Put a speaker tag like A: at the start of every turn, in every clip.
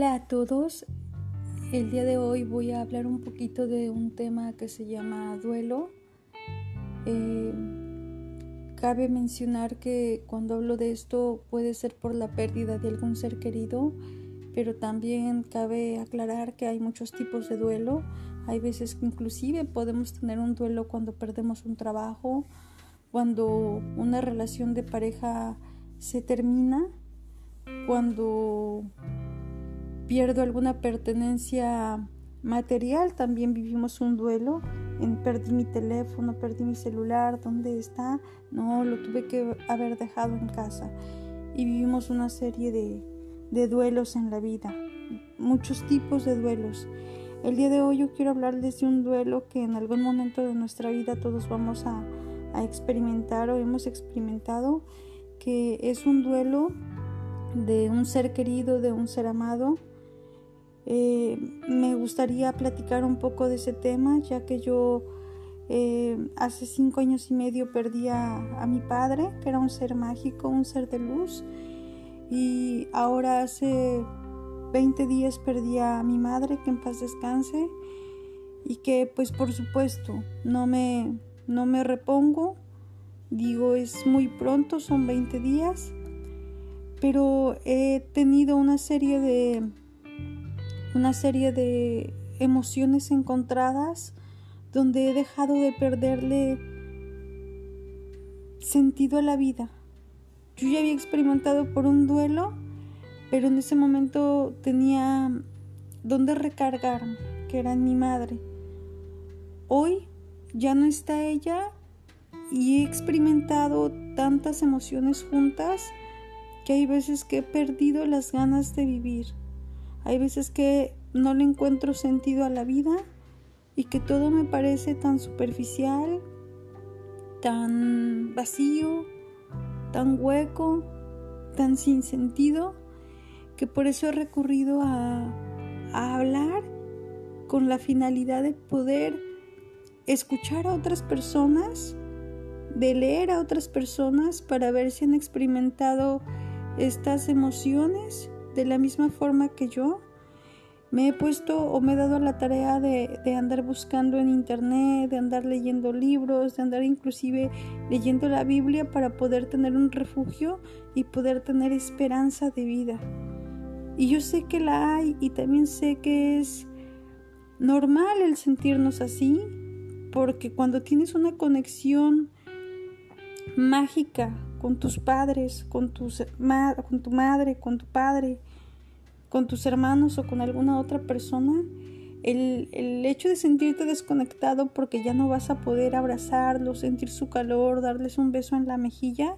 A: Hola a todos. El día de hoy voy a hablar un poquito de un tema que se llama duelo. Eh, cabe mencionar que cuando hablo de esto puede ser por la pérdida de algún ser querido, pero también cabe aclarar que hay muchos tipos de duelo. Hay veces que inclusive podemos tener un duelo cuando perdemos un trabajo, cuando una relación de pareja se termina, cuando pierdo alguna pertenencia material, también vivimos un duelo. En, perdí mi teléfono, perdí mi celular, ¿dónde está? No, lo tuve que haber dejado en casa. Y vivimos una serie de, de duelos en la vida, muchos tipos de duelos. El día de hoy yo quiero hablarles de un duelo que en algún momento de nuestra vida todos vamos a, a experimentar o hemos experimentado, que es un duelo de un ser querido, de un ser amado, eh, me gustaría platicar un poco de ese tema, ya que yo eh, hace cinco años y medio perdí a, mi padre, que era un ser mágico, un ser de luz, y ahora hace 20 días perdí a mi madre, que en paz descanse, y que pues por supuesto no me, no me repongo, digo es muy pronto, son 20 días, pero he tenido una serie de una serie de emociones encontradas donde he dejado de perderle sentido a la vida. Yo ya había experimentado por un duelo, pero en ese momento tenía donde recargarme, que era mi madre. Hoy ya no está ella y he experimentado tantas emociones juntas que hay veces que he perdido las ganas de vivir. Hay veces que no le encuentro sentido a la vida y que todo me parece tan superficial, tan vacío, tan hueco, tan sin sentido, que por eso he recurrido a, hablar con la finalidad de poder escuchar a otras personas, de leer a otras personas para ver si han experimentado estas emociones de la misma forma que yo, me he puesto o me he dado la tarea de, andar buscando en internet, de andar leyendo libros, de andar inclusive leyendo la Biblia para poder tener un refugio y poder tener esperanza de vida. Y yo sé que la hay y también sé que es normal el sentirnos así, porque cuando tienes una conexión mágica con tus padres, con, tus, con tu madre, con tu padre, con tus hermanos o con alguna otra persona, el, el, hecho de sentirte desconectado porque ya no vas a poder abrazarlos, sentir su calor, darles un beso en la mejilla,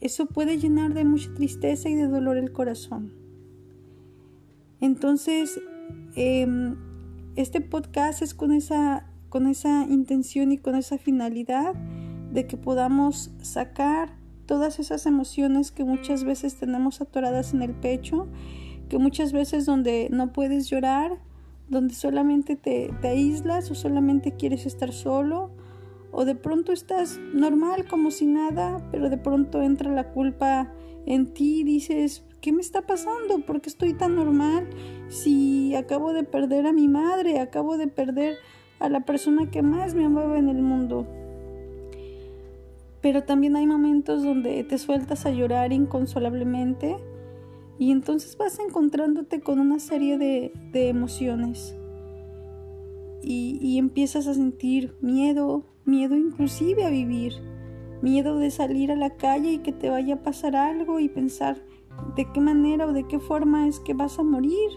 A: eso puede llenar de mucha tristeza y de dolor el corazón. Entonces, em, este podcast es con esa, con esa intención y con esa finalidad de que podamos sacar todas esas emociones que muchas veces tenemos atoradas en el pecho, que muchas veces donde no puedes llorar, donde solamente te, te aíslas o solamente quieres estar solo, o de pronto estás normal como si nada, pero de pronto entra la culpa en ti y dices, ¿qué me está pasando? ¿Por qué estoy tan normal? Si acabo de perder a mi madre, acabo de perder a la persona que más me amaba en el mundo pero también hay momentos donde te sueltas a llorar inconsolablemente y entonces vas encontrándote con una serie de, emociones y, y empiezas a sentir miedo, miedo inclusive a vivir, miedo de salir a la calle y que te vaya a pasar algo y pensar de qué manera o de qué forma es que vas a morir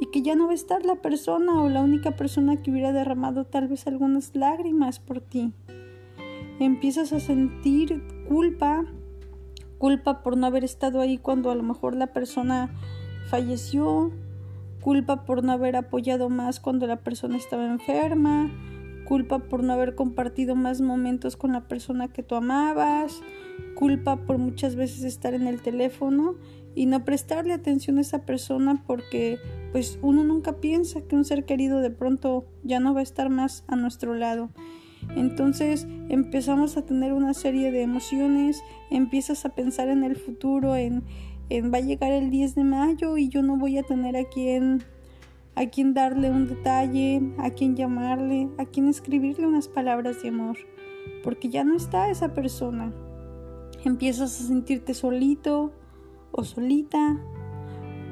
A: y que ya no va a estar la persona o la única persona que hubiera derramado tal vez algunas lágrimas por ti empiezas a sentir culpa, culpa por no haber estado ahí cuando a lo mejor la persona falleció, culpa por no haber apoyado más cuando la persona estaba enferma, culpa por no haber compartido más momentos con la persona que tú amabas, culpa por muchas veces estar en el teléfono y no prestarle atención a esa persona porque pues uno nunca piensa que un ser querido de pronto ya no va a estar más a nuestro lado. Entonces empezamos a tener una serie de emociones, empiezas a pensar en el futuro, en, en va a llegar el 10 de mayo y yo no voy a tener a quien a quien darle un detalle, a quien llamarle, a quien escribirle unas palabras de amor, porque ya no está esa persona. Empiezas a sentirte solito o solita,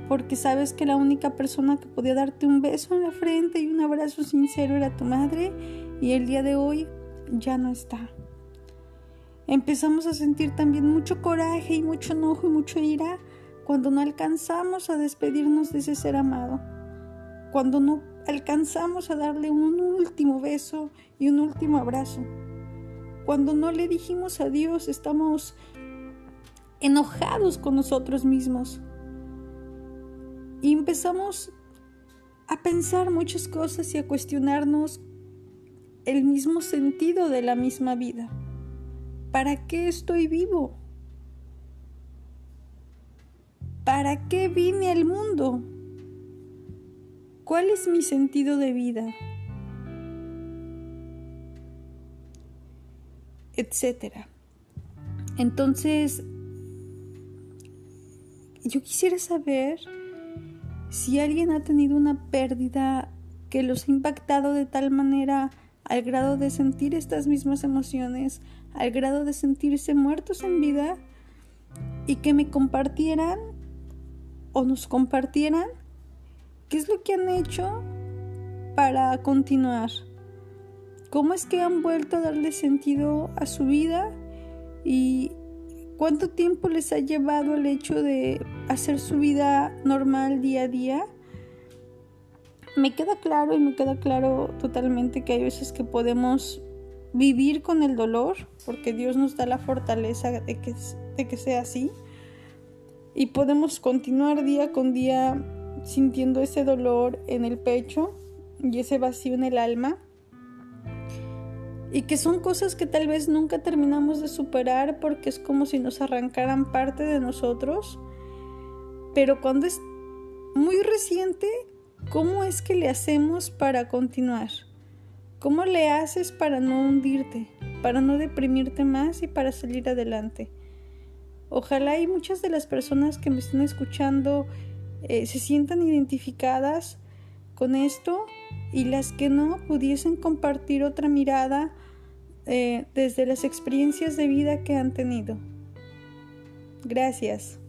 A: porque sabes que la única persona que podía darte un beso en la frente y un abrazo sincero era tu madre y el día de hoy ya no está. Empezamos a sentir también mucho coraje y mucho enojo y mucha ira cuando no alcanzamos a despedirnos de ese ser amado, cuando no alcanzamos a darle un último beso y un último abrazo, cuando no le dijimos adiós, estamos enojados con nosotros mismos y empezamos a pensar muchas cosas y a cuestionarnos el mismo sentido de la misma vida. ¿Para qué estoy vivo? ¿Para qué vine al mundo? ¿Cuál es mi sentido de vida? Etcétera. Entonces, yo quisiera saber si alguien ha tenido una pérdida que los ha impactado de tal manera al grado de sentir estas mismas emociones, al grado de sentirse muertos en vida y que me compartieran o nos compartieran qué es lo que han hecho para continuar, cómo es que han vuelto a darle sentido a su vida y cuánto tiempo les ha llevado el hecho de hacer su vida normal día a día. Me queda claro y me queda claro totalmente que hay veces que podemos vivir con el dolor, porque Dios nos da la fortaleza de que, de que sea así. Y podemos continuar día con día sintiendo ese dolor en el pecho y ese vacío en el alma. Y que son cosas que tal vez nunca terminamos de superar porque es como si nos arrancaran parte de nosotros. Pero cuando es muy reciente, ¿cómo es que le hacemos para continuar? ¿Cómo le haces para no hundirte, para no deprimirte más y para salir adelante? Ojalá y muchas de las personas que me están escuchando eh, se sientan identificadas con esto y las que no pudiesen compartir otra mirada eh, desde las experiencias de vida que han tenido. Gracias.